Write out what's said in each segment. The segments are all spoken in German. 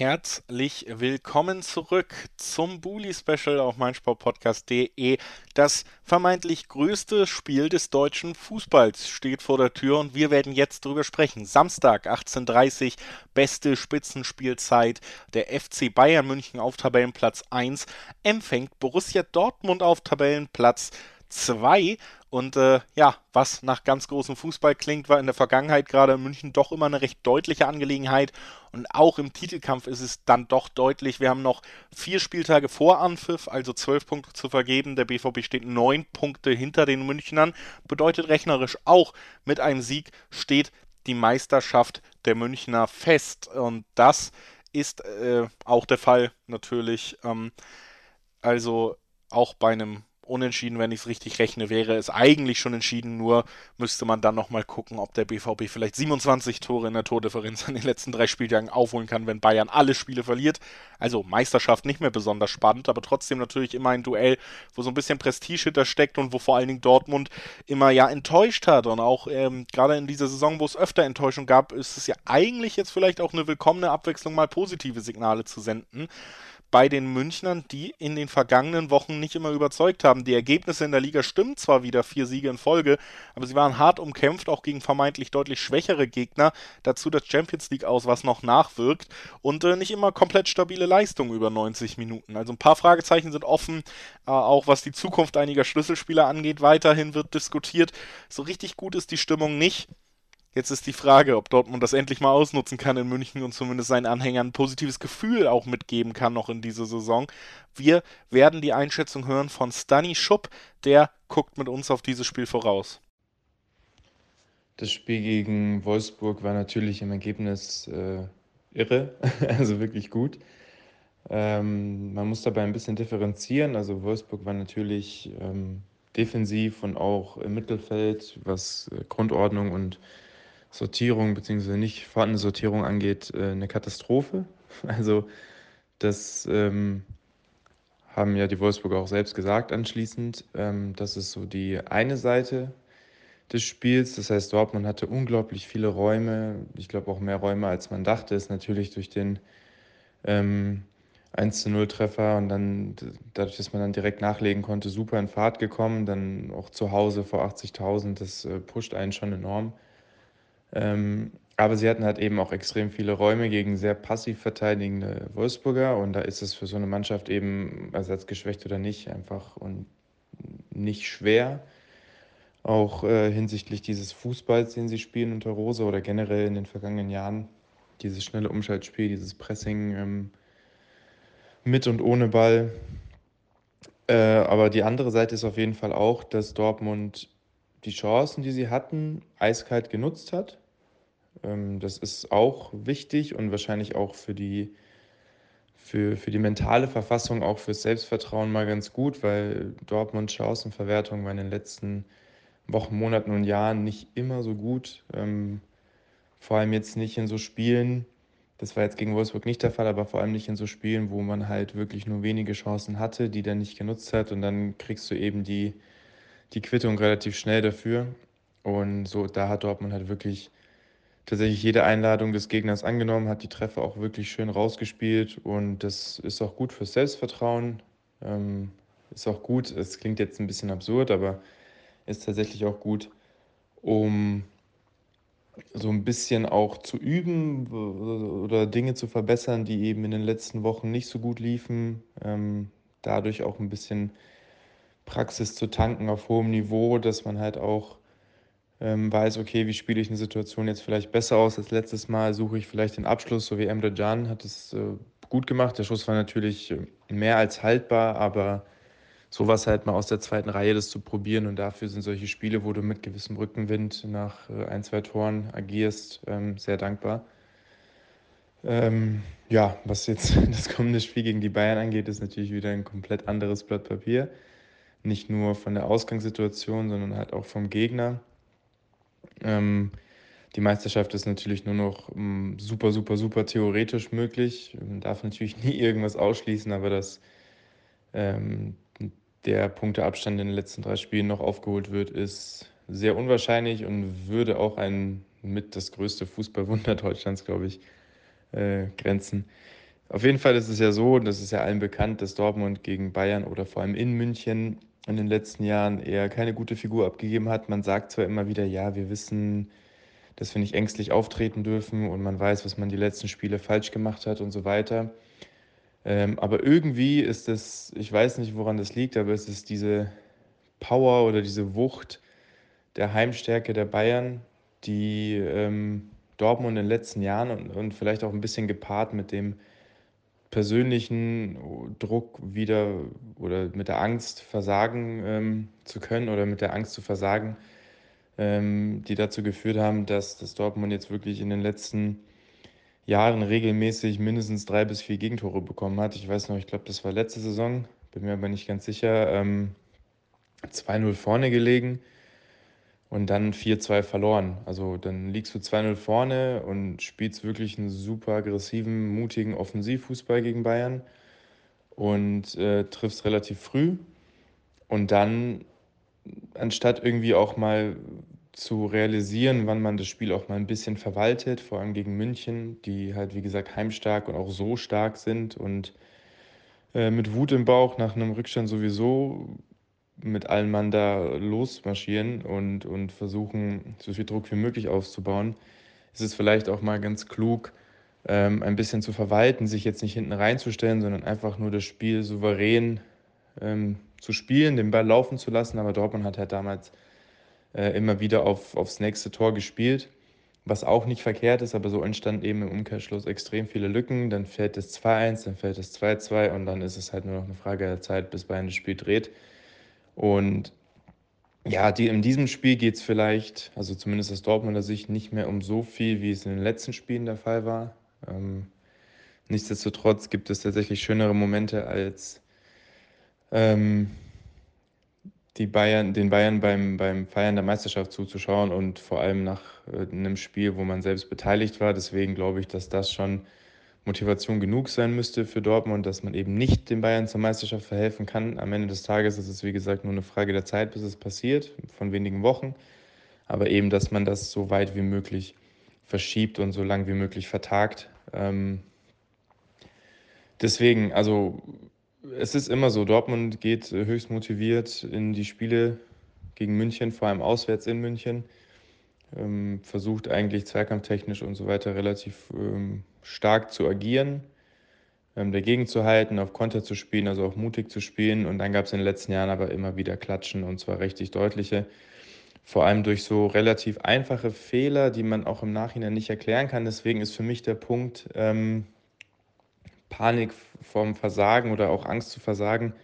Herzlich willkommen zurück zum Bully Special auf meinsportpodcast.de. Das vermeintlich größte Spiel des deutschen Fußballs steht vor der Tür und wir werden jetzt drüber sprechen. Samstag 18:30 beste Spitzenspielzeit. Der FC Bayern München auf Tabellenplatz 1 empfängt Borussia Dortmund auf Tabellenplatz 2 und äh, ja, was nach ganz großem Fußball klingt, war in der Vergangenheit gerade in München doch immer eine recht deutliche Angelegenheit. Und auch im Titelkampf ist es dann doch deutlich. Wir haben noch vier Spieltage vor Anpfiff, also zwölf Punkte zu vergeben. Der BVB steht neun Punkte hinter den Münchnern. Bedeutet rechnerisch auch, mit einem Sieg steht die Meisterschaft der Münchner fest. Und das ist äh, auch der Fall natürlich. Ähm, also auch bei einem unentschieden, wenn ich es richtig rechne, wäre es eigentlich schon entschieden, nur müsste man dann nochmal gucken, ob der BVB vielleicht 27 Tore in der Tordifferenz an den letzten drei Spieltagen aufholen kann, wenn Bayern alle Spiele verliert. Also Meisterschaft nicht mehr besonders spannend, aber trotzdem natürlich immer ein Duell, wo so ein bisschen Prestige hintersteckt und wo vor allen Dingen Dortmund immer ja enttäuscht hat. Und auch ähm, gerade in dieser Saison, wo es öfter Enttäuschung gab, ist es ja eigentlich jetzt vielleicht auch eine willkommene Abwechslung, mal positive Signale zu senden bei den Münchnern, die in den vergangenen Wochen nicht immer überzeugt haben. Die Ergebnisse in der Liga stimmen zwar wieder, vier Siege in Folge, aber sie waren hart umkämpft, auch gegen vermeintlich deutlich schwächere Gegner. Dazu das Champions League aus, was noch nachwirkt und äh, nicht immer komplett stabile Leistung über 90 Minuten. Also ein paar Fragezeichen sind offen, äh, auch was die Zukunft einiger Schlüsselspieler angeht. Weiterhin wird diskutiert. So richtig gut ist die Stimmung nicht. Jetzt ist die Frage, ob Dortmund das endlich mal ausnutzen kann in München und zumindest seinen Anhängern ein positives Gefühl auch mitgeben kann noch in dieser Saison. Wir werden die Einschätzung hören von Stani Schupp, der guckt mit uns auf dieses Spiel voraus. Das Spiel gegen Wolfsburg war natürlich im Ergebnis äh, irre, also wirklich gut. Ähm, man muss dabei ein bisschen differenzieren. Also Wolfsburg war natürlich ähm, defensiv und auch im Mittelfeld, was äh, Grundordnung und Sortierung bzw. nicht vorhandene Sortierung angeht, äh, eine Katastrophe. Also das ähm, haben ja die Wolfsburger auch selbst gesagt anschließend. Ähm, das ist so die eine Seite des Spiels. Das heißt, Dortmund hatte unglaublich viele Räume. Ich glaube auch mehr Räume, als man dachte. Ist natürlich durch den ähm, 1 zu 0 Treffer und dann dadurch, dass man dann direkt nachlegen konnte, super in Fahrt gekommen. Dann auch zu Hause vor 80.000, das äh, pusht einen schon enorm. Ähm, aber sie hatten halt eben auch extrem viele Räume gegen sehr passiv verteidigende Wolfsburger und da ist es für so eine Mannschaft eben, ersatzgeschwächt oder nicht, einfach und nicht schwer. Auch äh, hinsichtlich dieses Fußballs, den sie spielen unter Rose oder generell in den vergangenen Jahren, dieses schnelle Umschaltspiel, dieses Pressing ähm, mit und ohne Ball. Äh, aber die andere Seite ist auf jeden Fall auch, dass Dortmund die Chancen, die sie hatten, eiskalt genutzt hat. Ähm, das ist auch wichtig und wahrscheinlich auch für die, für, für die mentale Verfassung, auch fürs Selbstvertrauen mal ganz gut, weil Dortmunds Chancenverwertung war in den letzten Wochen, Monaten und Jahren nicht immer so gut. Ähm, vor allem jetzt nicht in so Spielen, das war jetzt gegen Wolfsburg nicht der Fall, aber vor allem nicht in so Spielen, wo man halt wirklich nur wenige Chancen hatte, die dann nicht genutzt hat und dann kriegst du eben die, die Quittung relativ schnell dafür. Und so, da hat Dortmund halt wirklich tatsächlich jede Einladung des Gegners angenommen, hat die Treffer auch wirklich schön rausgespielt und das ist auch gut fürs Selbstvertrauen. Ähm, ist auch gut, es klingt jetzt ein bisschen absurd, aber ist tatsächlich auch gut, um so ein bisschen auch zu üben oder Dinge zu verbessern, die eben in den letzten Wochen nicht so gut liefen. Ähm, dadurch auch ein bisschen Praxis zu tanken auf hohem Niveau, dass man halt auch ähm, weiß, okay, wie spiele ich eine Situation jetzt vielleicht besser aus als letztes Mal, suche ich vielleicht den Abschluss, so wie Emre Can hat es äh, gut gemacht. Der Schuss war natürlich äh, mehr als haltbar, aber sowas halt mal aus der zweiten Reihe das zu probieren und dafür sind solche Spiele, wo du mit gewissem Rückenwind nach äh, ein, zwei Toren agierst, ähm, sehr dankbar. Ähm, ja, was jetzt das kommende Spiel gegen die Bayern angeht, ist natürlich wieder ein komplett anderes Blatt Papier. Nicht nur von der Ausgangssituation, sondern halt auch vom Gegner. Ähm, die Meisterschaft ist natürlich nur noch ähm, super, super, super theoretisch möglich. Man darf natürlich nie irgendwas ausschließen, aber dass ähm, der Punkteabstand in den letzten drei Spielen noch aufgeholt wird, ist sehr unwahrscheinlich und würde auch ein mit das größte Fußballwunder Deutschlands, glaube ich, äh, grenzen. Auf jeden Fall ist es ja so, und das ist ja allen bekannt, dass Dortmund gegen Bayern oder vor allem in München in den letzten Jahren eher keine gute Figur abgegeben hat. Man sagt zwar immer wieder, ja, wir wissen, dass wir nicht ängstlich auftreten dürfen und man weiß, was man die letzten Spiele falsch gemacht hat und so weiter. Ähm, aber irgendwie ist es, ich weiß nicht, woran das liegt, aber es ist diese Power oder diese Wucht der Heimstärke der Bayern, die ähm, Dortmund in den letzten Jahren und, und vielleicht auch ein bisschen gepaart mit dem persönlichen Druck wieder oder mit der Angst versagen ähm, zu können oder mit der Angst zu versagen, ähm, die dazu geführt haben, dass das Dortmund jetzt wirklich in den letzten Jahren regelmäßig mindestens drei bis vier Gegentore bekommen hat. Ich weiß noch, ich glaube, das war letzte Saison, bin mir aber nicht ganz sicher, ähm, 2-0 vorne gelegen und dann 4-2 verloren. Also dann liegst du 2-0 vorne und spielst wirklich einen super aggressiven, mutigen Offensivfußball gegen Bayern und äh, triffst relativ früh. Und dann, anstatt irgendwie auch mal zu realisieren, wann man das Spiel auch mal ein bisschen verwaltet, vor allem gegen München, die halt wie gesagt heimstark und auch so stark sind und äh, mit Wut im Bauch nach einem Rückstand sowieso mit allen Mann da losmarschieren und, und versuchen, so viel Druck wie möglich aufzubauen, ist es vielleicht auch mal ganz klug, ähm, ein bisschen zu verwalten, sich jetzt nicht hinten reinzustellen, sondern einfach nur das Spiel souverän ähm, zu spielen, den Ball laufen zu lassen. Aber Dortmund hat halt damals äh, immer wieder auf, aufs nächste Tor gespielt, was auch nicht verkehrt ist, aber so entstanden eben im Umkehrschluss extrem viele Lücken. Dann fällt es 2-1, dann fällt es 2-2 und dann ist es halt nur noch eine Frage der Zeit, bis Bayern das Spiel dreht. Und ja, die, in diesem Spiel geht es vielleicht, also zumindest aus Dortmunder Sicht, nicht mehr um so viel, wie es in den letzten Spielen der Fall war. Ähm, nichtsdestotrotz gibt es tatsächlich schönere Momente als ähm, die Bayern, den Bayern beim, beim Feiern der Meisterschaft zuzuschauen und vor allem nach äh, einem Spiel, wo man selbst beteiligt war. Deswegen glaube ich, dass das schon Motivation genug sein müsste für Dortmund, dass man eben nicht den Bayern zur Meisterschaft verhelfen kann. Am Ende des Tages ist es, wie gesagt, nur eine Frage der Zeit, bis es passiert, von wenigen Wochen. Aber eben, dass man das so weit wie möglich verschiebt und so lang wie möglich vertagt. Ähm deswegen, also es ist immer so, Dortmund geht höchst motiviert in die Spiele gegen München, vor allem auswärts in München ähm, versucht eigentlich zweikampftechnisch und so weiter relativ ähm, stark zu agieren, ähm, dagegen zu halten, auf Konter zu spielen, also auch mutig zu spielen. Und dann gab es in den letzten Jahren aber immer wieder Klatschen und zwar richtig deutliche. Vor allem durch so relativ einfache Fehler, die man auch im Nachhinein nicht erklären kann. Deswegen ist für mich der Punkt, ähm, Panik vorm Versagen oder auch Angst zu versagen,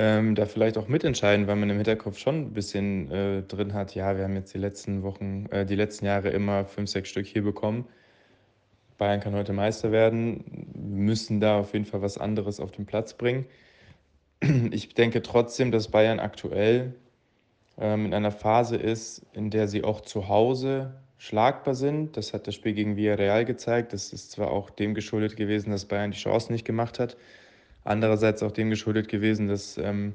ähm, da vielleicht auch mitentscheiden, weil man im Hinterkopf schon ein bisschen äh, drin hat, ja, wir haben jetzt die letzten Wochen, äh, die letzten Jahre immer fünf, sechs Stück hier bekommen. Bayern kann heute Meister werden, müssen da auf jeden Fall was anderes auf den Platz bringen. Ich denke trotzdem, dass Bayern aktuell ähm, in einer Phase ist, in der sie auch zu Hause schlagbar sind. Das hat das Spiel gegen Villarreal gezeigt. Das ist zwar auch dem geschuldet gewesen, dass Bayern die Chancen nicht gemacht hat, Andererseits auch dem geschuldet gewesen, dass ähm,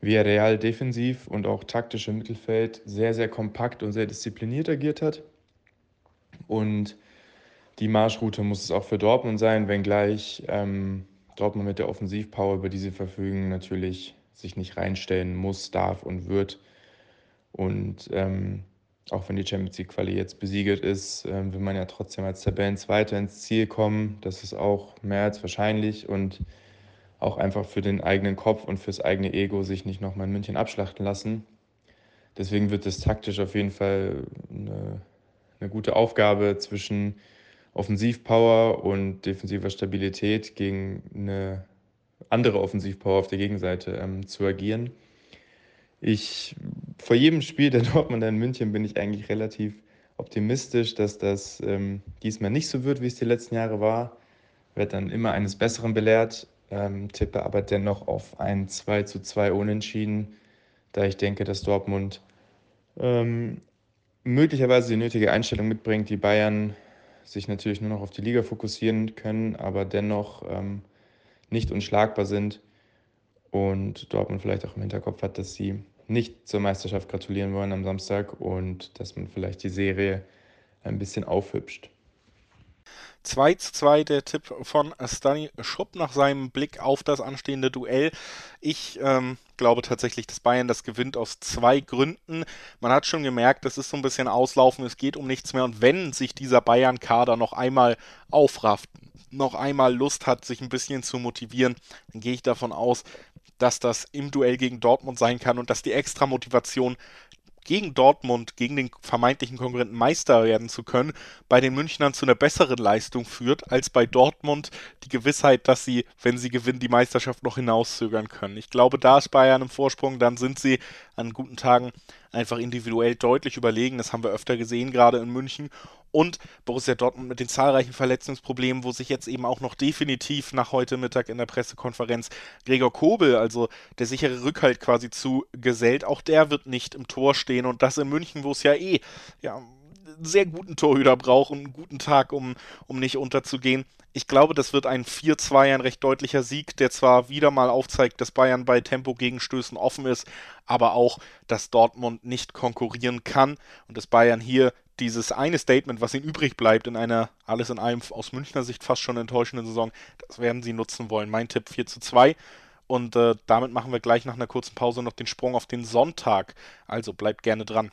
Villarreal defensiv und auch taktisch im Mittelfeld sehr, sehr kompakt und sehr diszipliniert agiert hat. Und die Marschroute muss es auch für Dortmund sein, wenngleich ähm, Dortmund mit der Offensivpower, über die sie verfügen, natürlich sich nicht reinstellen muss, darf und wird. Und ähm, auch wenn die Champions League Quali jetzt besiegelt ist, äh, will man ja trotzdem als Tabellenzweiter ins Ziel kommen. Das ist auch mehr als wahrscheinlich. Und auch einfach für den eigenen Kopf und fürs eigene Ego sich nicht nochmal in München abschlachten lassen. Deswegen wird es taktisch auf jeden Fall eine, eine gute Aufgabe zwischen Offensivpower und defensiver Stabilität gegen eine andere Offensivpower auf der Gegenseite ähm, zu agieren. Ich, vor jedem Spiel der Dortmunder in München bin ich eigentlich relativ optimistisch, dass das ähm, diesmal nicht so wird, wie es die letzten Jahre war. Wird dann immer eines Besseren belehrt ähm, tippe aber dennoch auf ein 2 zu 2 Unentschieden, da ich denke, dass Dortmund ähm, möglicherweise die nötige Einstellung mitbringt, die Bayern sich natürlich nur noch auf die Liga fokussieren können, aber dennoch ähm, nicht unschlagbar sind und Dortmund vielleicht auch im Hinterkopf hat, dass sie nicht zur Meisterschaft gratulieren wollen am Samstag und dass man vielleicht die Serie ein bisschen aufhübscht. 2 zu 2 der Tipp von Stani Schupp nach seinem Blick auf das anstehende Duell. Ich ähm, glaube tatsächlich, dass Bayern das gewinnt aus zwei Gründen. Man hat schon gemerkt, das ist so ein bisschen auslaufen, es geht um nichts mehr. Und wenn sich dieser Bayern-Kader noch einmal aufrafft, noch einmal Lust hat, sich ein bisschen zu motivieren, dann gehe ich davon aus, dass das im Duell gegen Dortmund sein kann und dass die extra Motivation gegen Dortmund, gegen den vermeintlichen Konkurrenten Meister werden zu können, bei den Münchnern zu einer besseren Leistung führt, als bei Dortmund die Gewissheit, dass sie, wenn sie gewinnen, die Meisterschaft noch hinauszögern können. Ich glaube, da ist Bayern im Vorsprung, dann sind sie an guten Tagen einfach individuell deutlich überlegen. Das haben wir öfter gesehen, gerade in München. Und Borussia Dortmund mit den zahlreichen Verletzungsproblemen, wo sich jetzt eben auch noch definitiv nach heute Mittag in der Pressekonferenz Gregor Kobel, also der sichere Rückhalt quasi zu gesellt, auch der wird nicht im Tor stehen. Und das in München, wo es ja eh ja, einen sehr guten Torhüter braucht und einen guten Tag, um, um nicht unterzugehen. Ich glaube, das wird ein 4-2, ein recht deutlicher Sieg, der zwar wieder mal aufzeigt, dass Bayern bei Tempo-Gegenstößen offen ist, aber auch, dass Dortmund nicht konkurrieren kann und dass Bayern hier dieses eine Statement, was ihnen übrig bleibt in einer alles in allem aus Münchner Sicht fast schon enttäuschenden Saison, das werden sie nutzen wollen. Mein Tipp 4 zu 2. Und äh, damit machen wir gleich nach einer kurzen Pause noch den Sprung auf den Sonntag. Also bleibt gerne dran.